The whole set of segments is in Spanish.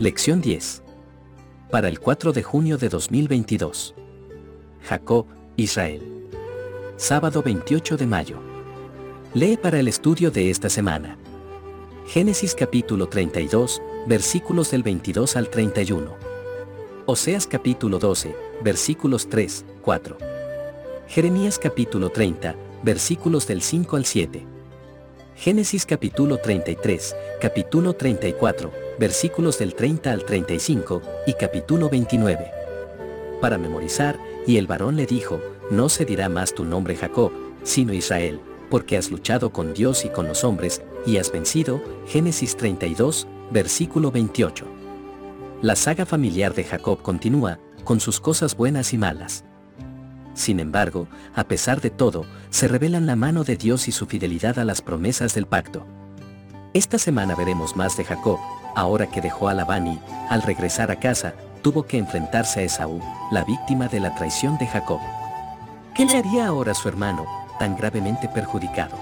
Lección 10. Para el 4 de junio de 2022. Jacob, Israel. Sábado 28 de mayo. Lee para el estudio de esta semana. Génesis capítulo 32, versículos del 22 al 31. Oseas capítulo 12, versículos 3, 4. Jeremías capítulo 30, versículos del 5 al 7. Génesis capítulo 33, capítulo 34, versículos del 30 al 35, y capítulo 29. Para memorizar, y el varón le dijo, no se dirá más tu nombre Jacob, sino Israel, porque has luchado con Dios y con los hombres, y has vencido, Génesis 32, versículo 28. La saga familiar de Jacob continúa, con sus cosas buenas y malas. Sin embargo, a pesar de todo, se revelan la mano de Dios y su fidelidad a las promesas del pacto. Esta semana veremos más de Jacob, ahora que dejó a Labán y, al regresar a casa, tuvo que enfrentarse a Esaú, la víctima de la traición de Jacob. ¿Qué le haría ahora a su hermano, tan gravemente perjudicado?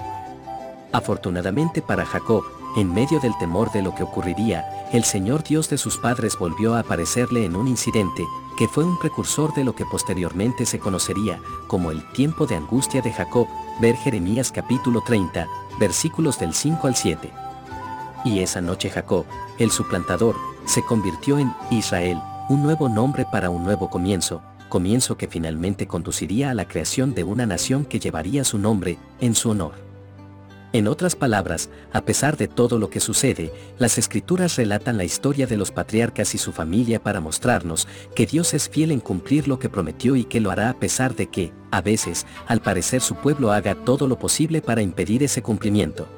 Afortunadamente para Jacob, en medio del temor de lo que ocurriría, el Señor Dios de sus padres volvió a aparecerle en un incidente, que fue un precursor de lo que posteriormente se conocería como el tiempo de angustia de Jacob, ver Jeremías capítulo 30, versículos del 5 al 7. Y esa noche Jacob, el suplantador, se convirtió en Israel, un nuevo nombre para un nuevo comienzo, comienzo que finalmente conduciría a la creación de una nación que llevaría su nombre, en su honor. En otras palabras, a pesar de todo lo que sucede, las escrituras relatan la historia de los patriarcas y su familia para mostrarnos que Dios es fiel en cumplir lo que prometió y que lo hará a pesar de que, a veces, al parecer su pueblo haga todo lo posible para impedir ese cumplimiento.